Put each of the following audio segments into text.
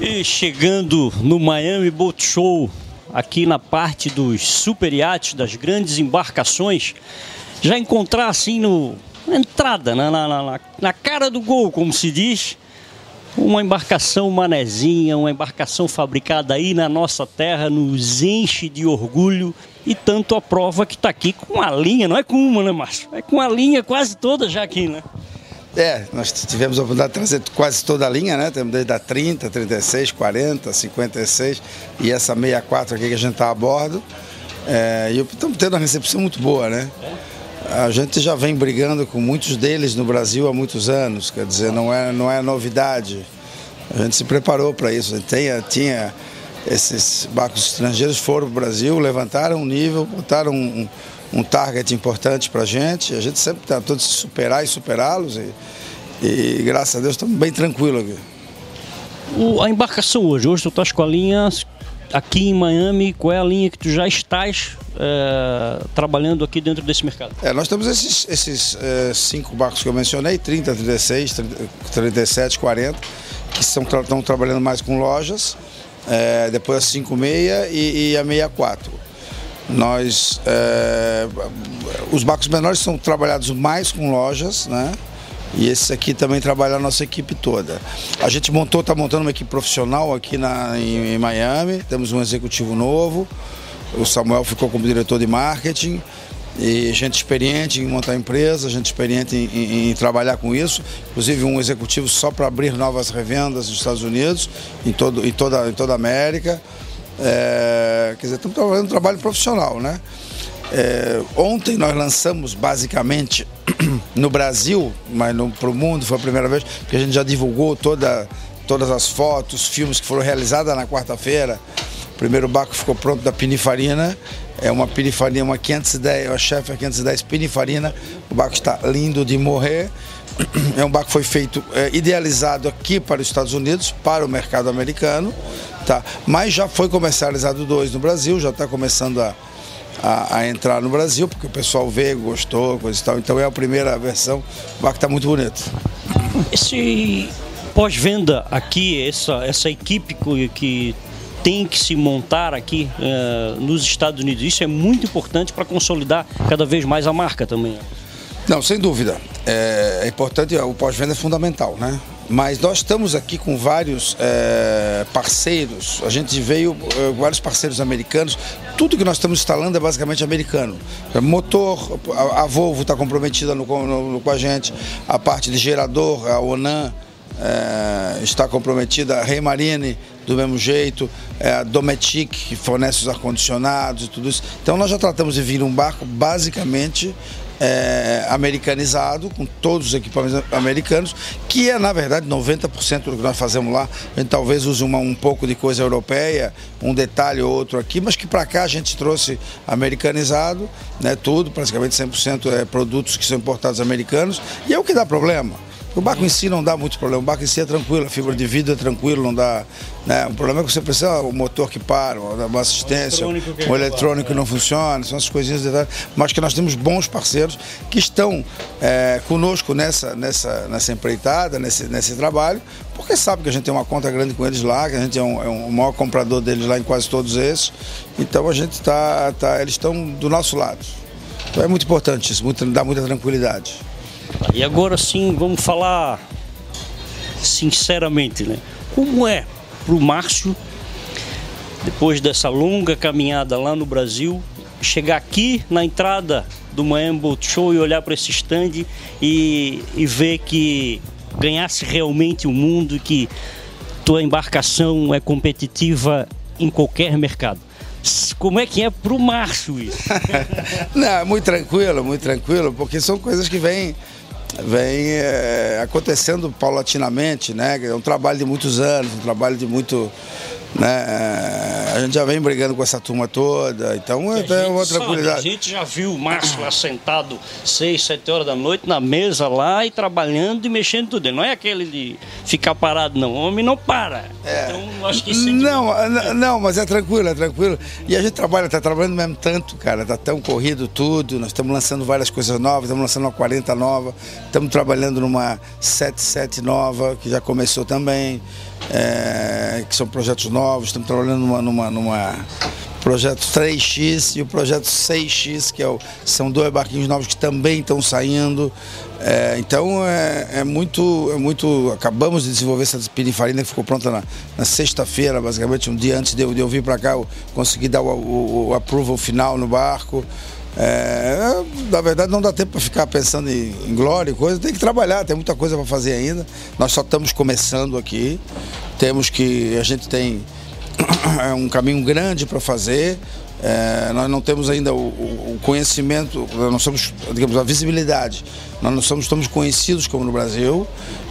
E chegando no Miami Boat Show, aqui na parte dos super iates, das grandes embarcações, já encontrar assim no entrada, na, na, na, na cara do gol, como se diz, uma embarcação manezinha, uma embarcação fabricada aí na nossa terra, nos enche de orgulho e tanto a prova que está aqui com a linha, não é com uma, né, Márcio? É com a linha quase toda já aqui, né? É, nós tivemos a oportunidade de trazer quase toda a linha, né? Temos desde a 30, 36, 40, 56 e essa 64 aqui que a gente está a bordo. É, e estamos tendo uma recepção muito boa, né? A gente já vem brigando com muitos deles no Brasil há muitos anos, quer dizer, não é, não é novidade. A gente se preparou para isso. Tinha, tinha esses barcos estrangeiros foram para o Brasil, levantaram um nível, botaram um, um target importante para a gente. A gente sempre tentou se superar e superá-los. E, e, graças a Deus estamos bem tranquilos aqui. O, a embarcação hoje, hoje tu estás com a linha aqui em Miami, qual é a linha que tu já estás é, trabalhando aqui dentro desse mercado? É, nós temos esses, esses é, cinco barcos que eu mencionei, 30, 36, 30, 37, 40, que estão, trabalhando mais com lojas, é, depois a 56 e, e a 64. Nós, é, os barcos menores são trabalhados mais com lojas, né? E esse aqui também trabalha a nossa equipe toda. A gente montou, está montando uma equipe profissional aqui na, em, em, Miami. Temos um executivo novo. O Samuel ficou como diretor de marketing. E gente experiente em montar empresa, gente experiente em, em, em trabalhar com isso. Inclusive um executivo só para abrir novas revendas nos Estados Unidos, em, todo, em, toda, em toda a América. É, quer dizer, estamos trabalhando um trabalho profissional, né? É, ontem nós lançamos basicamente no Brasil, mas para o mundo foi a primeira vez, porque a gente já divulgou toda, todas as fotos, filmes que foram realizados na quarta-feira. Primeiro barco ficou pronto da Pinifarina, é uma Pinifarina, uma 510, a chefe 510 Pinifarina. O barco está lindo de morrer. É um barco que foi feito, é, idealizado aqui para os Estados Unidos, para o mercado americano, tá? mas já foi comercializado dois no Brasil, já está começando a, a, a, entrar no Brasil, porque o pessoal veio, gostou, coisa e tal. Então é a primeira versão, o barco está muito bonito. Esse pós-venda aqui, essa, essa equipe que tem que se montar aqui uh, nos Estados Unidos, isso é muito importante para consolidar cada vez mais a marca também. Não, sem dúvida. É, é importante, o pós-venda é fundamental, né? Mas nós estamos aqui com vários é, parceiros. A gente veio, é, vários parceiros americanos. Tudo que nós estamos instalando é basicamente americano. Motor, a, a Volvo está comprometida no, no, com a gente. A parte de gerador, a Onan é, está comprometida. A Rei Marine, do mesmo jeito. É, a Dometic, que fornece os ar-condicionados e tudo isso. Então nós já tratamos de vir um barco basicamente é, americanizado, com todos os equipamentos americanos, que é, na verdade, 90% do que nós fazemos lá. A gente talvez use uma, um pouco de coisa europeia, um detalhe ou outro aqui, mas que para cá a gente trouxe americanizado, né, tudo, praticamente 100% é produtos que são importados americanos, e é o que dá problema. O barco em si não dá muito problema, o barco em si é tranquilo, a fibra de vidro é tranquilo, não dá. Né? O problema é que você precisa o motor que para, uma assistência, o eletrônico, o eletrônico que não funciona, são essas coisinhas, mas que nós temos bons parceiros que estão é, conosco nessa, nessa, nessa empreitada, nesse, nesse trabalho, porque sabe que a gente tem uma conta grande com eles lá, que a gente é um, é um maior comprador deles lá em quase todos esses. Então a gente está, tá, eles estão do nosso lado. Então é muito importante isso, muito, dá muita tranquilidade. E agora sim, vamos falar sinceramente, né? Como é para o Márcio, depois dessa longa caminhada lá no Brasil, chegar aqui na entrada do Miami Boat Show e olhar para esse stand e, e ver que ganhasse realmente o mundo e que tua embarcação é competitiva em qualquer mercado. Como é que é para o Márcio isso? Não, muito tranquilo, muito tranquilo, porque são coisas que vêm vem é, acontecendo paulatinamente, né? É um trabalho de muitos anos, um trabalho de muito Né? A gente já vem brigando com essa turma toda, então é tem uma tranquilidade. a gente já viu o Márcio lá sentado 6, 7 horas da noite na mesa lá e trabalhando e mexendo tudo. Ele não é aquele de ficar parado, não. O homem não para. É. Então, acho que não, não, mas é tranquilo, é tranquilo. E a gente trabalha, tá trabalhando mesmo tanto, cara. Tá tão corrido tudo. Nós estamos lançando várias coisas novas, estamos lançando uma 40 nova, estamos trabalhando numa 77 nova, que já começou também é, que são projetos novos, estamos trabalhando numa, numa, numa projeto 3X e o projeto 6X, que é o, são dois barquinhos novos que também estão saindo. É, então é, é, muito, é muito. Acabamos de desenvolver essa pirifarina que ficou pronta na, na sexta-feira, basicamente, um dia antes de eu, de eu vir para cá, eu consegui dar o, o, o approval final no barco. É, na verdade, não dá tempo para ficar pensando em, em glória e coisa, tem que trabalhar, tem muita coisa para fazer ainda. Nós só estamos começando aqui, temos que. A gente tem um caminho grande para fazer. É, nós não temos ainda o, o, conhecimento, nós não somos, digamos, a visibilidade. Nós não somos, estamos conhecidos como no Brasil,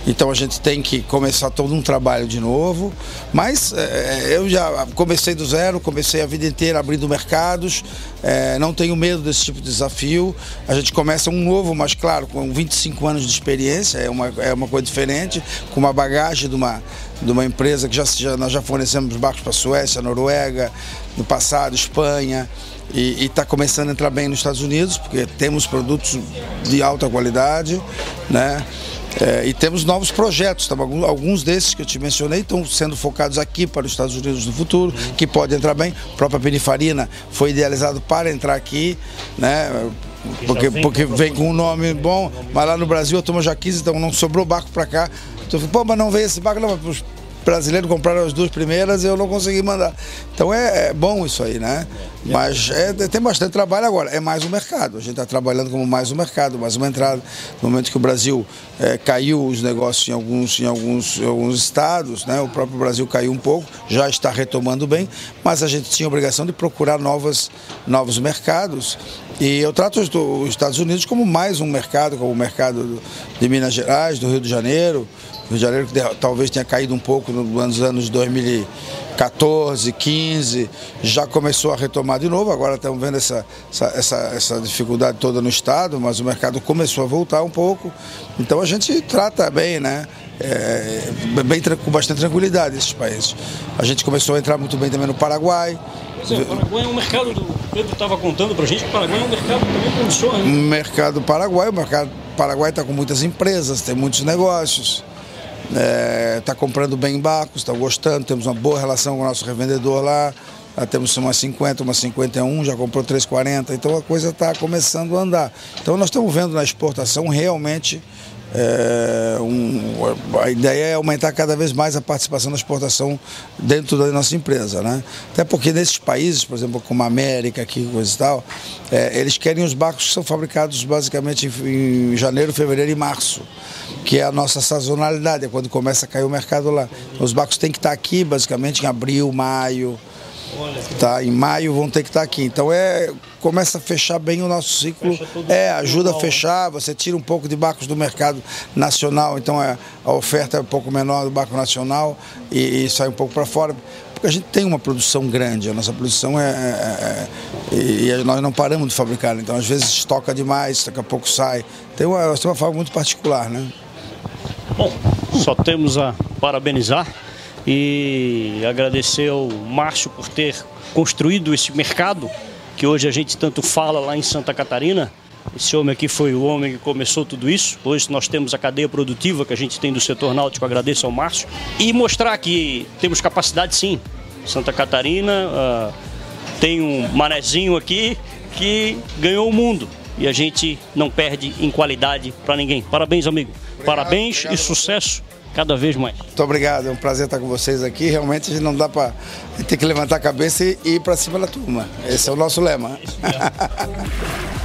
então a gente tem que começar todo um trabalho de novo. Mas é, eu já comecei do zero, comecei a vida inteira abrindo mercados, é, não tenho medo desse tipo de desafio. A gente começa um novo, mas claro, com 25 anos de experiência, é uma, é uma coisa diferente, com uma bagagem de uma, de uma empresa que já, já nós já fornecemos barcos para a Suécia, Noruega, no passado, Espanha e está começando a entrar bem nos Estados Unidos, porque temos produtos de alta qualidade, né? É, e temos novos projetos, tá? alguns desses que eu te mencionei estão sendo focados aqui para os Estados Unidos no futuro, que pode entrar bem. A própria Pinifarina foi idealizado para entrar aqui, né? Porque, porque vem com um nome bom, mas lá no Brasil a turma já quis, então não sobrou barco para cá. Então, pô, mas não veio esse barco, não, brasileiro compraram as duas primeiras e eu não consegui mandar. Então é, é bom isso aí, né? Mas é, tem bastante trabalho agora. É mais um mercado. A gente está trabalhando como mais um mercado, mais uma entrada. No momento que o Brasil é, caiu os negócios em alguns, em, alguns, em alguns estados, né? o próprio Brasil caiu um pouco, já está retomando bem, mas a gente tinha a obrigação de procurar novas, novos mercados. E eu trato os Estados Unidos como mais um mercado, como o mercado de Minas Gerais, do Rio de Janeiro, Rio de Janeiro que talvez tenha caído um pouco nos anos 2014, 15, já começou a retomar de novo. Agora estamos vendo essa, essa, essa, dificuldade toda no estado, mas o mercado começou a voltar um pouco. Então a gente trata bem, né? É, bem, com bastante tranquilidade esses países. A gente começou a entrar muito bem também no Paraguai. Pois é, o Paraguai é um mercado, do Pedro estava contando para a gente que o Paraguai é um mercado também promissor. Né? Mercado Paraguai, o mercado Paraguai está com muitas empresas, tem muitos negócios está é, tá comprando bem barcos, está gostando, temos uma boa relação com o nosso revendedor lá, já temos uma 50, uma 51, já comprou 340, então a coisa está começando a andar. Então nós estamos vendo na exportação realmente é, um, a ideia é aumentar cada vez mais a participação da exportação dentro da nossa empresa, né? Até porque nesses países, por exemplo, como a América, aqui, coisa e tal, é, eles querem os barcos que são fabricados basicamente em, em, janeiro, fevereiro e março, que é a nossa sazonalidade, é quando começa a cair o mercado lá. Os barcos têm que estar aqui basicamente em abril, maio, Tá, em maio vão ter que estar aqui. Então é começa a fechar bem o nosso ciclo. É, ajuda a fechar, você tira um pouco de barcos do mercado nacional, então é, a oferta é um pouco menor do barco nacional e, e sai um pouco para fora. Porque a gente tem uma produção grande, a nossa produção é, é, é, e nós não paramos de fabricar, então às vezes estoca demais, daqui a pouco sai. Tem uma, tem uma forma muito particular, né? Bom, só temos a parabenizar e agradecer ao Márcio por ter construído esse mercado que hoje a gente tanto fala lá em Santa Catarina. Esse homem aqui foi o homem que começou tudo isso. Hoje nós temos a cadeia produtiva que a gente tem do setor náutico, agradeço ao Márcio. E mostrar que temos capacidade sim. Santa Catarina uh, tem um manezinho aqui que ganhou o mundo. E a gente não perde em qualidade para ninguém. Parabéns, amigo. Obrigado, Parabéns obrigado. e sucesso cada vez mais. Muito obrigado, é um prazer estar com vocês aqui. Realmente a gente não dá para ter que levantar a cabeça e ir para cima da turma. Esse é o nosso lema.